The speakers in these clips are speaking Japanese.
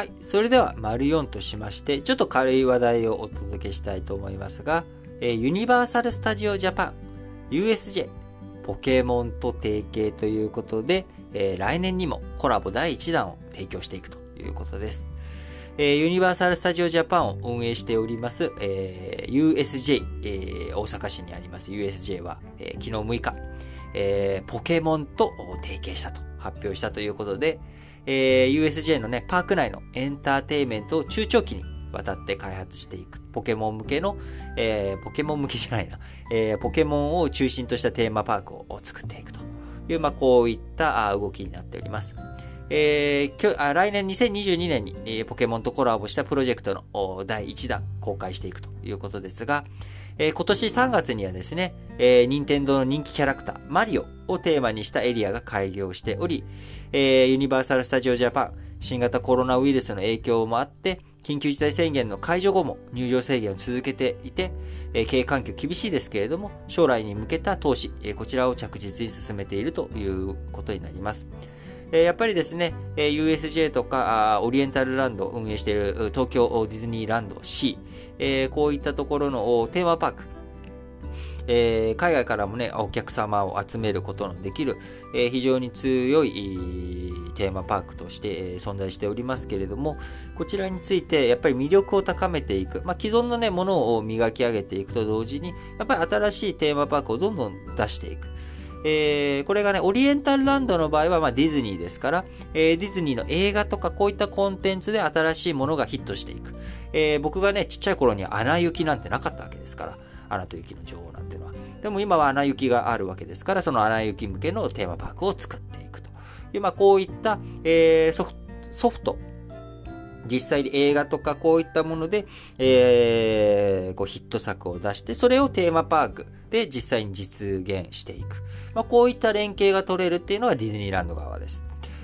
はい。それでは、丸4としまして、ちょっと軽い話題をお届けしたいと思いますが、えユニバーサル・スタジオ・ジャパン、USJ、ポケモンと提携ということで、え来年にもコラボ第1弾を提供していくということです。えユニバーサル・スタジオ・ジャパンを運営しております、え USJ、え大阪市にあります USJ は、え昨日6日、えポケモンと提携したと発表したということで、えー USJ のね、パーク内のエンターテイメントを中長期にわたって開発していく。ポケモン向けの、えー、ポケモン向けじゃないな、えー、ポケモンを中心としたテーマパークを作っていくという、まあ、こういった動きになっております。えー、来年2022年に、えー、ポケモンとコラボしたプロジェクトの第1弾公開していくということですが、えー、今年3月にはですね、えー、任天堂の人気キャラクター、マリオをテーマにしたエリアが開業しており、えー、ユニバーサル・スタジオ・ジャパン、新型コロナウイルスの影響もあって、緊急事態宣言の解除後も入場制限を続けていて、え経営環境厳しいですけれども、将来に向けた投資、えこちらを着実に進めているということになります。えやっぱりですね、え USJ とかオリエンタルランドを運営している東京ディズニーランド C、えこういったところのテーマパーク、え、海外からもね、お客様を集めることのできる、え、非常に強いテーマパークとして、存在しておりますけれども、こちらについてやっぱり魅力を高めていく、まあ、既存のね、ものを磨き上げていくと同時に、やっぱり新しいテーマパークをどんどん出していく。えー、これがね、オリエンタルランドの場合は、まあ、ディズニーですから、えー、ディズニーの映画とかこういったコンテンツで新しいものがヒットしていく。えー、僕がね、ちっちゃい頃にアナ雪なんてなかったわけですから、アナと雪の女王なんていうのは。でも今はアナ雪があるわけですから、そのアナ雪向けのテーマパークを作っていくという、まあ、こういった、えー、ソフソフト、実際に映画とかこういったもので、えー、こうヒット作を出して、それをテーマパークで実際に実現していく。まあ、こういった連携が取れるっていうのはディズニーランド側です。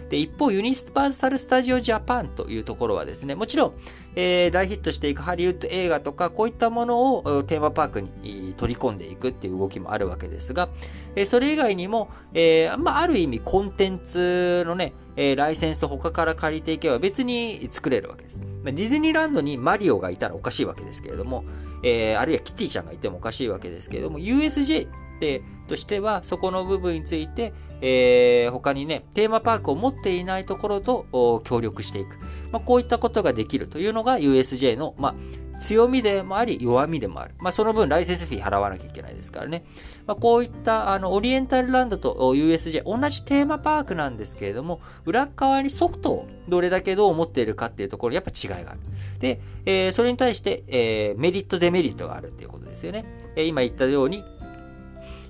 で、一方、ユニバーサル・スタジオ・ジャパンというところはですね、もちろん、えー、大ヒットしていくハリウッド映画とか、こういったものをテーマパークに取り込んでいくっていう動きもあるわけですが、え、それ以外にも、えー、まあ、ある意味コンテンツのね、えー、ライセンス他から借りていけば別に作れるわけです。ディズニーランドにマリオがいたらおかしいわけですけれども、えー、あるいはキティちゃんがいてもおかしいわけですけれども、USJ 定としては、そこの部分について、えー、他にね、テーマパークを持っていないところと協力していく。まあ、こういったことができるというのが USJ の、まあ、強みでもあり、弱みでもある。まあ、その分、ライセンスフィー払わなきゃいけないですからね。まあ、こういった、あの、オリエンタルランドと USJ、同じテーマパークなんですけれども、裏側にソフトをどれだけどう思っているかっていうところ、やっぱ違いがある。で、えー、それに対して、えー、メリット、デメリットがあるっていうことですよね。えー、今言ったように、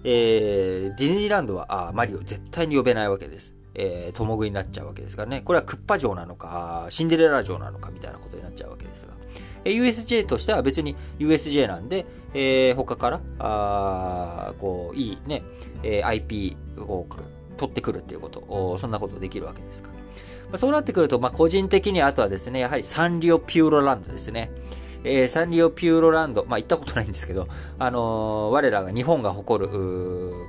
えー、ディズニーランドはあマリオ絶対に呼べないわけです。えー、共食いになっちゃうわけですからね。これはクッパ城なのか、シンデレラ城なのかみたいなことになっちゃうわけですが。えー、USJ としては別に USJ なんで、えー、他から、あこう、いいね、えー、IP を取ってくるっていうこと、そんなことできるわけですから。まあ、そうなってくると、まあ、個人的にあとはですね、やはりサンリオピューロランドですね。えー、サンリオピューロランド、まあ、行ったことないんですけど、あのー、我らが日本が誇る、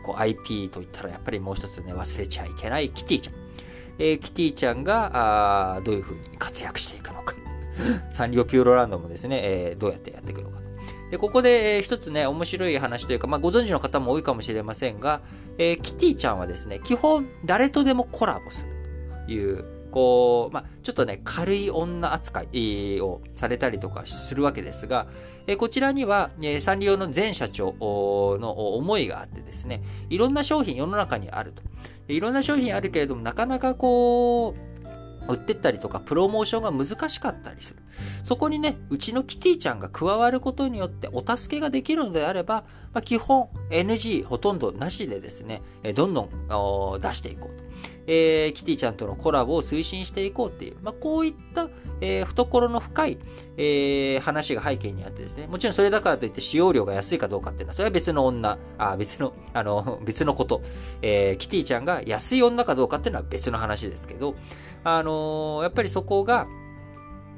こう IP といったらやっぱりもう一つね、忘れちゃいけないキティちゃん。えー、キティちゃんが、あどういう風に活躍していくのか。サンリオピューロランドもですね、えー、どうやってやっていくのか。で、ここで、えー、一つね、面白い話というか、まあ、ご存知の方も多いかもしれませんが、えー、キティちゃんはですね、基本誰とでもコラボするというこう、まあ、ちょっとね、軽い女扱いをされたりとかするわけですが、えこちらには、えサンリオの前社長の思いがあってですね、いろんな商品世の中にあると。いろんな商品あるけれども、なかなかこう、売ってったりとか、プロモーションが難しかったりする。そこにね、うちのキティちゃんが加わることによってお助けができるのであれば、まあ、基本 NG ほとんどなしでですね、どんどん出していこうと。えー、キティちゃんとのコラボを推進していこうっていう、まあ、こういった、えー、懐の深い、えー、話が背景にあってですね、もちろんそれだからといって使用量が安いかどうかっていうのは、それは別の女、あ別の、あの、別のこと、えー、キティちゃんが安い女かどうかっていうのは別の話ですけど、あのー、やっぱりそこが、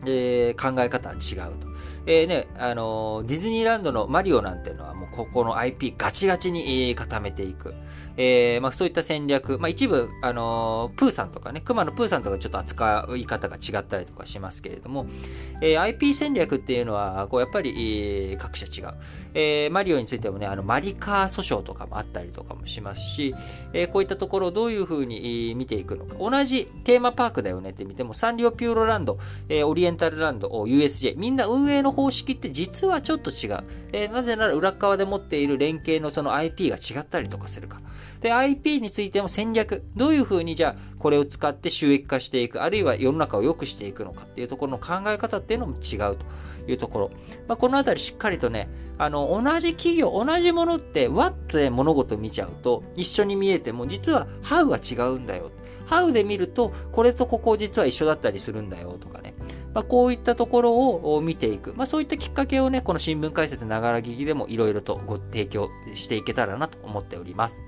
えー、考え方は違うと。えー、ね、あの、ディズニーランドのマリオなんていうのはもうここの IP ガチガチに、固めていく。えー、まあ、そういった戦略、まあ、一部、あの、プーさんとかね、熊のプーさんとかちょっと扱い方が違ったりとかしますけれども、えー、IP 戦略っていうのは、こう、やっぱり、えー、各社違う。えー、マリオについてもね、あの、マリカー訴訟とかもあったりとかもしますし、えー、こういったところをどういうふうに見ていくのか。同じテーマパークだよねって見ても、サンリオピューロランド、えー、オリエンタルランド、USJ、みんな運営の方式って実はちょっと違う。えー、なぜなら裏側で持っている連携のその IP が違ったりとかするか。で、IP についても戦略。どういうふうにじゃあこれを使って収益化していく、あるいは世の中を良くしていくのかっていうところの考え方っていうのも違うというところ。まあ、このあたりしっかりとね、あの、同じ企業、同じものって、ワットで物事見ちゃうと、一緒に見えても、実は、ハウは違うんだよ。ハウで見ると、これとここ実は一緒だったりするんだよとかね。まあ、こういったところを見ていく。まあ、そういったきっかけをね、この新聞解説ながら聞きでもいろいろとご提供していけたらなと思っております。